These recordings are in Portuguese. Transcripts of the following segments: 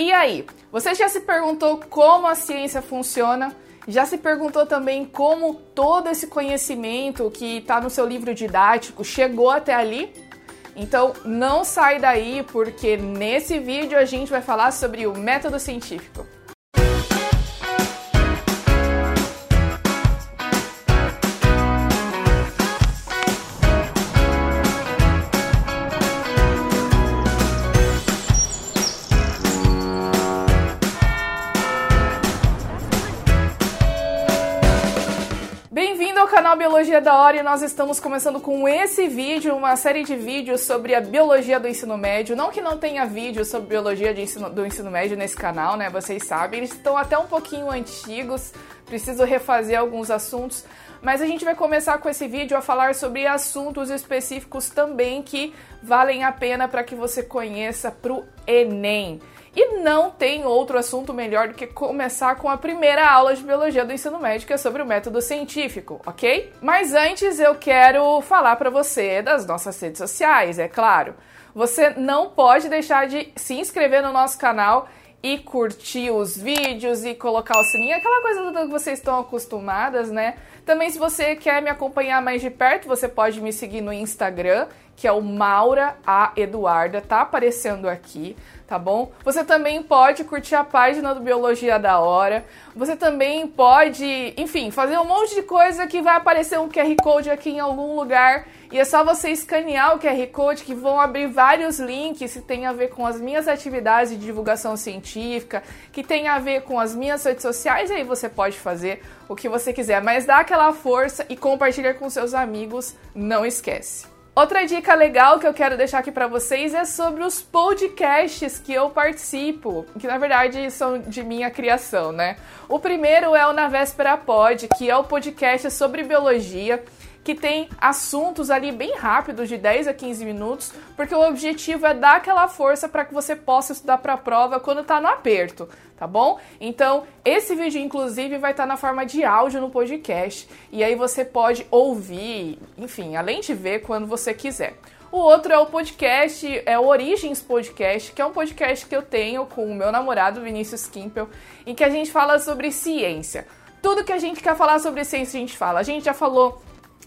E aí, você já se perguntou como a ciência funciona? Já se perguntou também como todo esse conhecimento que está no seu livro didático chegou até ali? Então não sai daí porque nesse vídeo a gente vai falar sobre o método científico. Canal Biologia da Hora e nós estamos começando com esse vídeo, uma série de vídeos sobre a biologia do ensino médio. Não que não tenha vídeos sobre biologia ensino, do ensino médio nesse canal, né? Vocês sabem, eles estão até um pouquinho antigos, preciso refazer alguns assuntos. Mas a gente vai começar com esse vídeo a falar sobre assuntos específicos também que valem a pena para que você conheça para o Enem. E não tem outro assunto melhor do que começar com a primeira aula de biologia do ensino médio, que é sobre o método científico, ok? Mas antes eu quero falar para você das nossas redes sociais, é claro. Você não pode deixar de se inscrever no nosso canal e curtir os vídeos e colocar o sininho, aquela coisa que vocês estão acostumadas, né? Também, se você quer me acompanhar mais de perto, você pode me seguir no Instagram, que é o Maura A Eduarda, tá aparecendo aqui tá bom? Você também pode curtir a página do Biologia da Hora. Você também pode, enfim, fazer um monte de coisa que vai aparecer um QR Code aqui em algum lugar. E é só você escanear o QR Code que vão abrir vários links que tem a ver com as minhas atividades de divulgação científica, que tem a ver com as minhas redes sociais, e aí você pode fazer o que você quiser, mas dá aquela força e compartilha com seus amigos, não esquece. Outra dica legal que eu quero deixar aqui para vocês é sobre os podcasts que eu participo, que na verdade são de minha criação, né? O primeiro é o Na Véspera Pod, que é o podcast sobre biologia que tem assuntos ali bem rápidos, de 10 a 15 minutos, porque o objetivo é dar aquela força para que você possa estudar para a prova quando está no aperto, tá bom? Então, esse vídeo inclusive vai estar tá na forma de áudio no podcast, e aí você pode ouvir, enfim, além de ver quando você quiser. O outro é o podcast, é o Origens Podcast, que é um podcast que eu tenho com o meu namorado Vinícius Kimpel, em que a gente fala sobre ciência. Tudo que a gente quer falar sobre ciência a gente fala. A gente já falou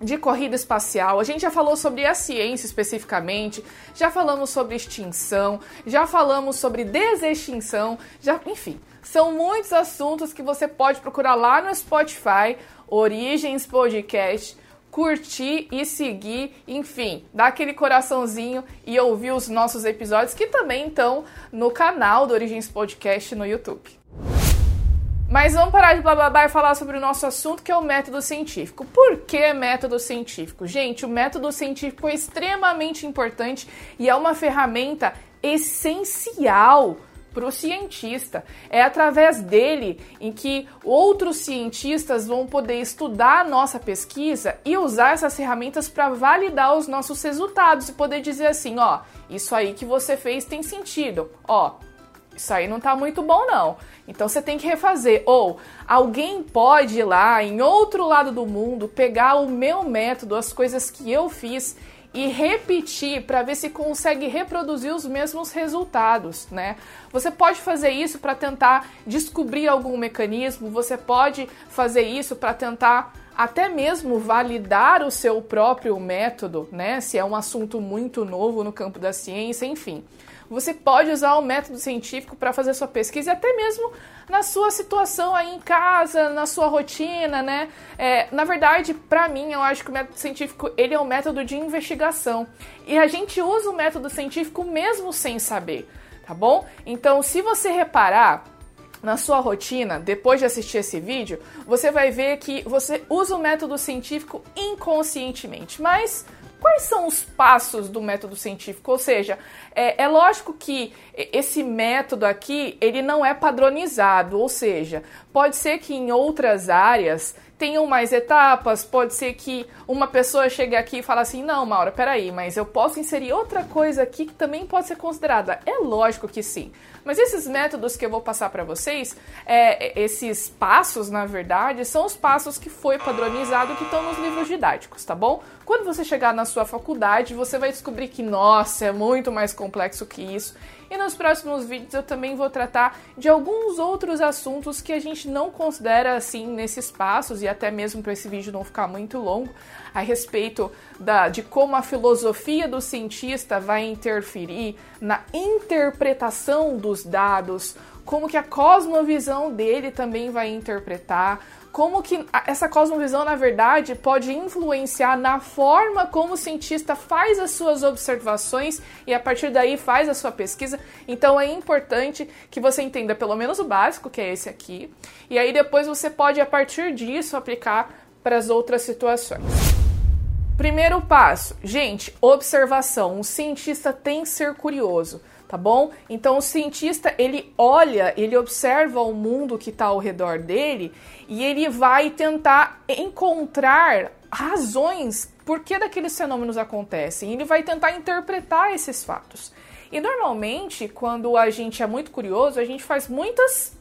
de corrida espacial, a gente já falou sobre a ciência especificamente, já falamos sobre extinção, já falamos sobre desextinção, já, enfim, são muitos assuntos que você pode procurar lá no Spotify, Origens Podcast, curtir e seguir, enfim, dar aquele coraçãozinho e ouvir os nossos episódios que também estão no canal do Origens Podcast no YouTube. Mas vamos parar de blá e falar sobre o nosso assunto, que é o método científico. Por que método científico? Gente, o método científico é extremamente importante e é uma ferramenta essencial para o cientista. É através dele em que outros cientistas vão poder estudar a nossa pesquisa e usar essas ferramentas para validar os nossos resultados e poder dizer assim, ó, isso aí que você fez tem sentido. Ó, isso aí não tá muito bom não. Então você tem que refazer. Ou alguém pode ir lá em outro lado do mundo pegar o meu método, as coisas que eu fiz e repetir para ver se consegue reproduzir os mesmos resultados, né? Você pode fazer isso para tentar descobrir algum mecanismo, você pode fazer isso para tentar até mesmo validar o seu próprio método, né? Se é um assunto muito novo no campo da ciência, enfim. Você pode usar o método científico para fazer sua pesquisa e até mesmo na sua situação aí em casa, na sua rotina, né? É, na verdade, para mim, eu acho que o método científico ele é um método de investigação e a gente usa o método científico mesmo sem saber, tá bom? Então, se você reparar na sua rotina, depois de assistir esse vídeo, você vai ver que você usa o método científico inconscientemente, mas Quais são os passos do método científico? Ou seja, é, é, lógico que esse método aqui ele não é padronizado, ou seja, pode ser que em outras áreas tenham mais etapas, pode ser que uma pessoa chegue aqui e fale assim, não, Maura, peraí, mas eu posso inserir outra coisa aqui que também pode ser considerada. É lógico que sim. Mas esses métodos que eu vou passar para vocês, é, esses passos, na verdade, são os passos que foi padronizado que estão nos livros didáticos, tá bom? Quando você chegar na sua faculdade, você vai descobrir que, nossa, é muito mais complexo que isso E nos próximos vídeos eu também vou tratar de alguns outros assuntos que a gente não considera assim nesses passos e até mesmo para esse vídeo não ficar muito longo, a respeito da, de como a filosofia do cientista vai interferir na interpretação dos dados, como que a cosmovisão dele também vai interpretar, como que essa cosmovisão, na verdade, pode influenciar na forma como o cientista faz as suas observações e a partir daí faz a sua pesquisa. Então é importante que você entenda pelo menos o básico, que é esse aqui, e aí depois você pode, a partir disso, aplicar para as outras situações. Primeiro passo, gente, observação. Um cientista tem que ser curioso tá bom? Então o cientista ele olha, ele observa o mundo que está ao redor dele e ele vai tentar encontrar razões por que daqueles fenômenos acontecem. Ele vai tentar interpretar esses fatos. E normalmente, quando a gente é muito curioso, a gente faz muitas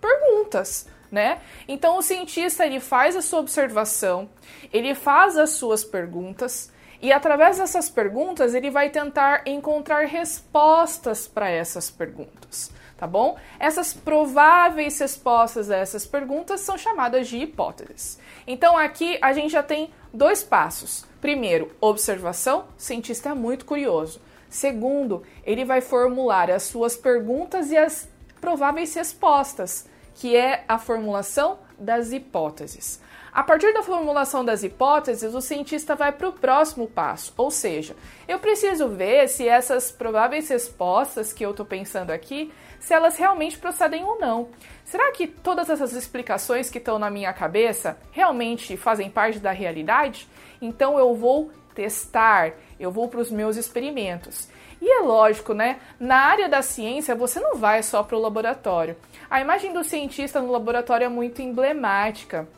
perguntas, né? Então o cientista ele faz a sua observação, ele faz as suas perguntas, e através dessas perguntas, ele vai tentar encontrar respostas para essas perguntas, tá bom? Essas prováveis respostas a essas perguntas são chamadas de hipóteses. Então aqui a gente já tem dois passos. Primeiro, observação, o cientista é muito curioso. Segundo, ele vai formular as suas perguntas e as prováveis respostas, que é a formulação das hipóteses. A partir da formulação das hipóteses, o cientista vai para o próximo passo, ou seja, eu preciso ver se essas prováveis respostas que eu estou pensando aqui, se elas realmente procedem ou não. Será que todas essas explicações que estão na minha cabeça realmente fazem parte da realidade? Então eu vou testar, eu vou para os meus experimentos. E é lógico, né? Na área da ciência, você não vai só para o laboratório. A imagem do cientista no laboratório é muito emblemática.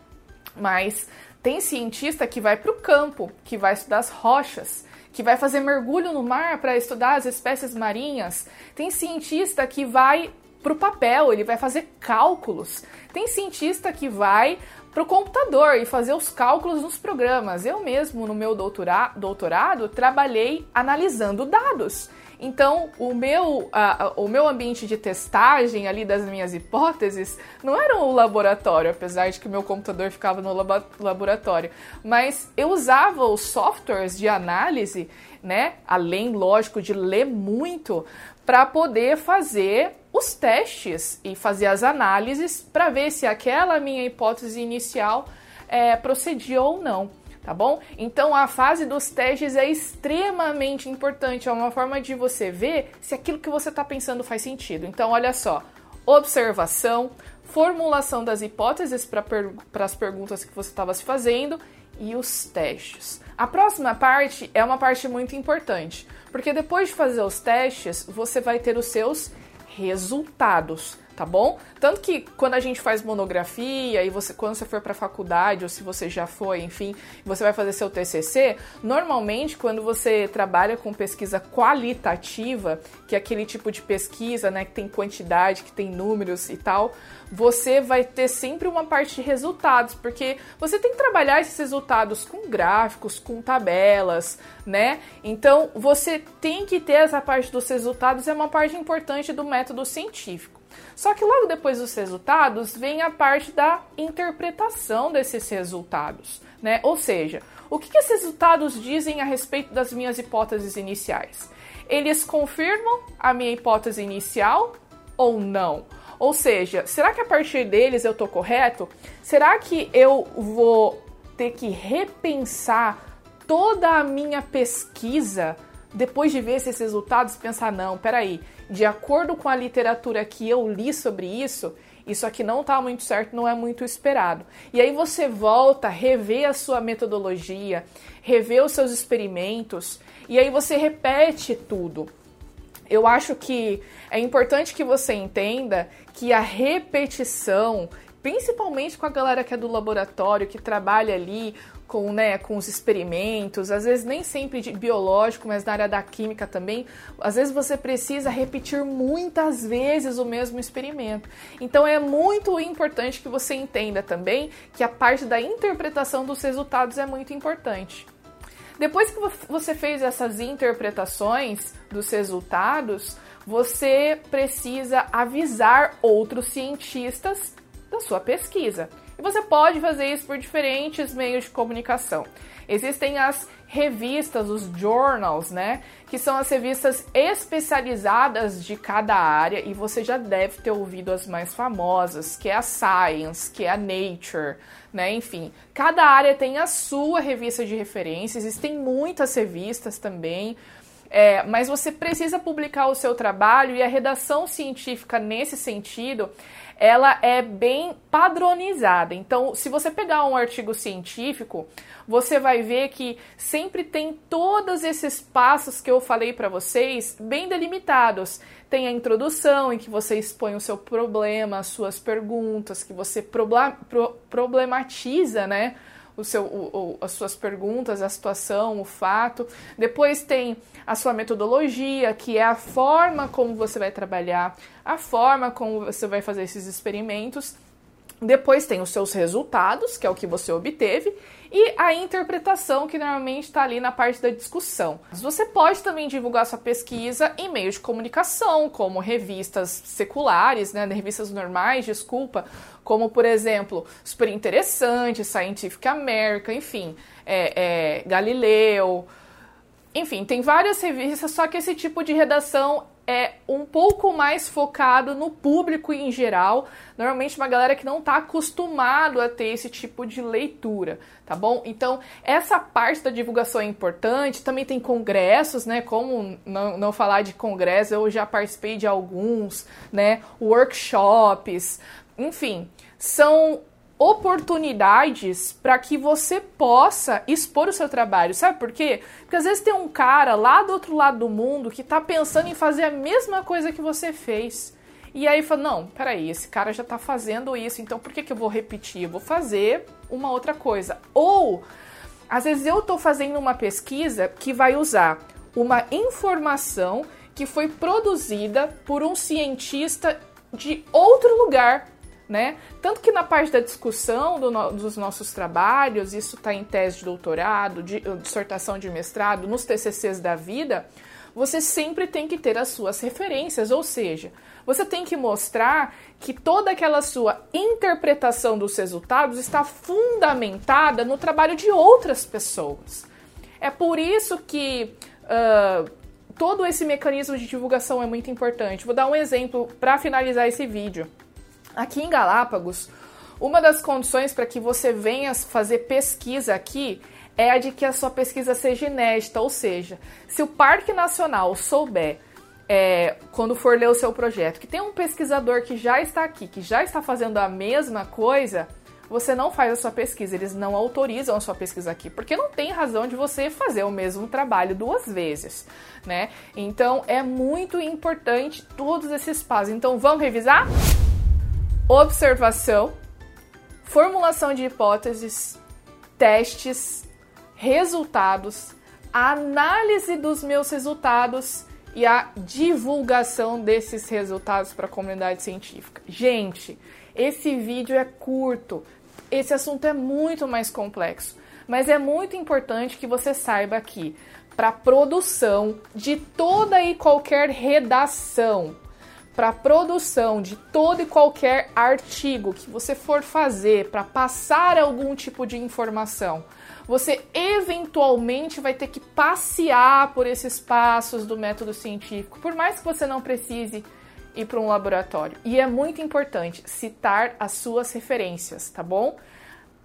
Mas tem cientista que vai para o campo, que vai estudar as rochas, que vai fazer mergulho no mar para estudar as espécies marinhas. Tem cientista que vai para o papel, ele vai fazer cálculos. Tem cientista que vai para o computador e fazer os cálculos nos programas. Eu mesmo, no meu doutorado, trabalhei analisando dados. Então, o meu, o meu ambiente de testagem ali das minhas hipóteses não era o laboratório, apesar de que meu computador ficava no labo laboratório. Mas eu usava os softwares de análise, né? Além, lógico, de ler muito, para poder fazer os testes e fazer as análises para ver se aquela minha hipótese inicial é, procedia ou não tá bom? Então a fase dos testes é extremamente importante, é uma forma de você ver se aquilo que você está pensando faz sentido. Então, olha só: observação, formulação das hipóteses para as perguntas que você estava se fazendo e os testes. A próxima parte é uma parte muito importante, porque depois de fazer os testes, você vai ter os seus resultados tá bom? Tanto que quando a gente faz monografia e você quando você for para faculdade ou se você já foi, enfim, você vai fazer seu TCC, normalmente quando você trabalha com pesquisa qualitativa, que é aquele tipo de pesquisa, né, que tem quantidade, que tem números e tal, você vai ter sempre uma parte de resultados, porque você tem que trabalhar esses resultados com gráficos, com tabelas, né? Então, você tem que ter essa parte dos resultados, é uma parte importante do método científico. Só que logo depois dos resultados vem a parte da interpretação desses resultados, né? Ou seja, o que, esses resultados dizem a respeito das minhas hipóteses iniciais? Eles confirmam a minha hipótese inicial ou não? Ou seja, será que a partir deles eu estou correto? Será que eu vou ter que repensar toda a minha pesquisa depois de ver esses resultados, pensar: não, peraí, de acordo com a literatura que eu li sobre isso, isso aqui não está muito certo, não é muito esperado. E aí você volta, revê a sua metodologia, revê os seus experimentos, e aí você repete tudo. Eu acho que é importante que você entenda que a repetição, principalmente com a galera que é do laboratório, que trabalha ali com, né, com os experimentos, às vezes nem sempre de biológico, mas na área da química também, às vezes você precisa repetir muitas vezes o mesmo experimento. Então é muito importante que você entenda também que a parte da interpretação dos resultados é muito importante. Depois que você fez essas interpretações dos resultados, você precisa avisar outros cientistas da sua pesquisa. Você pode fazer isso por diferentes meios de comunicação. Existem as revistas, os journals, né? Que são as revistas especializadas de cada área e você já deve ter ouvido as mais famosas, que é a Science, que é a Nature, né? Enfim, cada área tem a sua revista de referência, existem muitas revistas também. É, mas você precisa publicar o seu trabalho e a redação científica nesse sentido ela é bem padronizada. Então, se você pegar um artigo científico, você vai ver que sempre tem todos esses passos que eu falei para vocês bem delimitados. Tem a introdução em que você expõe o seu problema, as suas perguntas, que você problematiza, né? O seu, o, o, as suas perguntas, a situação, o fato. Depois tem a sua metodologia, que é a forma como você vai trabalhar, a forma como você vai fazer esses experimentos. Depois tem os seus resultados, que é o que você obteve, e a interpretação, que normalmente está ali na parte da discussão. Você pode também divulgar sua pesquisa em meios de comunicação, como revistas seculares, né, revistas normais, desculpa, como por exemplo, super interessante, Scientific American, enfim, é, é, Galileu. Enfim, tem várias revistas, só que esse tipo de redação é um pouco mais focado no público em geral, normalmente uma galera que não está acostumado a ter esse tipo de leitura, tá bom? Então, essa parte da divulgação é importante, também tem congressos, né? Como não, não falar de congresso, eu já participei de alguns, né? Workshops, enfim, são oportunidades para que você possa expor o seu trabalho. Sabe por quê? Porque às vezes tem um cara lá do outro lado do mundo que está pensando em fazer a mesma coisa que você fez. E aí fala: não, peraí, esse cara já está fazendo isso, então por que, que eu vou repetir? Eu vou fazer uma outra coisa. Ou, às vezes eu estou fazendo uma pesquisa que vai usar uma informação que foi produzida por um cientista de outro lugar né? Tanto que na parte da discussão do no, dos nossos trabalhos, isso está em tese de doutorado, de, dissertação de mestrado, nos TCCs da vida, você sempre tem que ter as suas referências, ou seja, você tem que mostrar que toda aquela sua interpretação dos resultados está fundamentada no trabalho de outras pessoas. É por isso que uh, todo esse mecanismo de divulgação é muito importante. Vou dar um exemplo para finalizar esse vídeo. Aqui em Galápagos, uma das condições para que você venha fazer pesquisa aqui é a de que a sua pesquisa seja inédita, ou seja, se o Parque Nacional souber, é, quando for ler o seu projeto, que tem um pesquisador que já está aqui, que já está fazendo a mesma coisa, você não faz a sua pesquisa, eles não autorizam a sua pesquisa aqui, porque não tem razão de você fazer o mesmo trabalho duas vezes, né? Então é muito importante todos esses passos. Então vamos revisar? Observação, formulação de hipóteses, testes, resultados, análise dos meus resultados e a divulgação desses resultados para a comunidade científica. Gente, esse vídeo é curto, esse assunto é muito mais complexo, mas é muito importante que você saiba aqui para a produção de toda e qualquer redação para a produção de todo e qualquer artigo que você for fazer para passar algum tipo de informação, você eventualmente vai ter que passear por esses passos do método científico, por mais que você não precise ir para um laboratório. E é muito importante citar as suas referências, tá bom?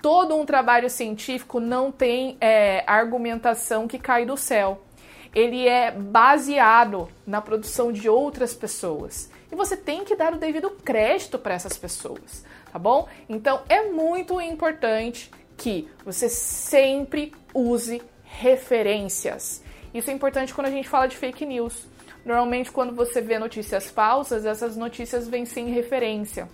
Todo um trabalho científico não tem é, argumentação que cai do céu. Ele é baseado na produção de outras pessoas e você tem que dar o devido crédito para essas pessoas, tá bom? Então é muito importante que você sempre use referências. Isso é importante quando a gente fala de fake news. Normalmente, quando você vê notícias falsas, essas notícias vêm sem referência,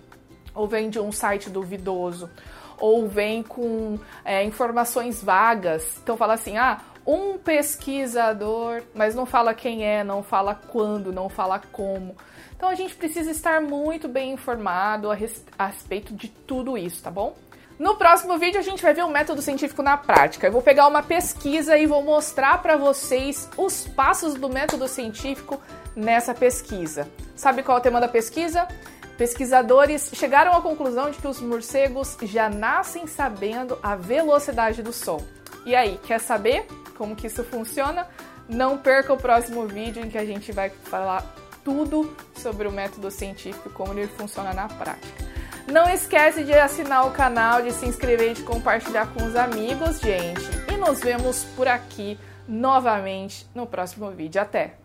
ou vêm de um site duvidoso, ou vêm com é, informações vagas. Então, fala assim: ah, um pesquisador, mas não fala quem é, não fala quando, não fala como. Então a gente precisa estar muito bem informado a, res a respeito de tudo isso, tá bom? No próximo vídeo a gente vai ver o método científico na prática. Eu vou pegar uma pesquisa e vou mostrar para vocês os passos do método científico nessa pesquisa. Sabe qual é o tema da pesquisa? Pesquisadores chegaram à conclusão de que os morcegos já nascem sabendo a velocidade do som. E aí, quer saber como que isso funciona? Não perca o próximo vídeo em que a gente vai falar tudo sobre o método científico como ele funciona na prática. Não esquece de assinar o canal, de se inscrever e de compartilhar com os amigos, gente. E nos vemos por aqui novamente no próximo vídeo. Até!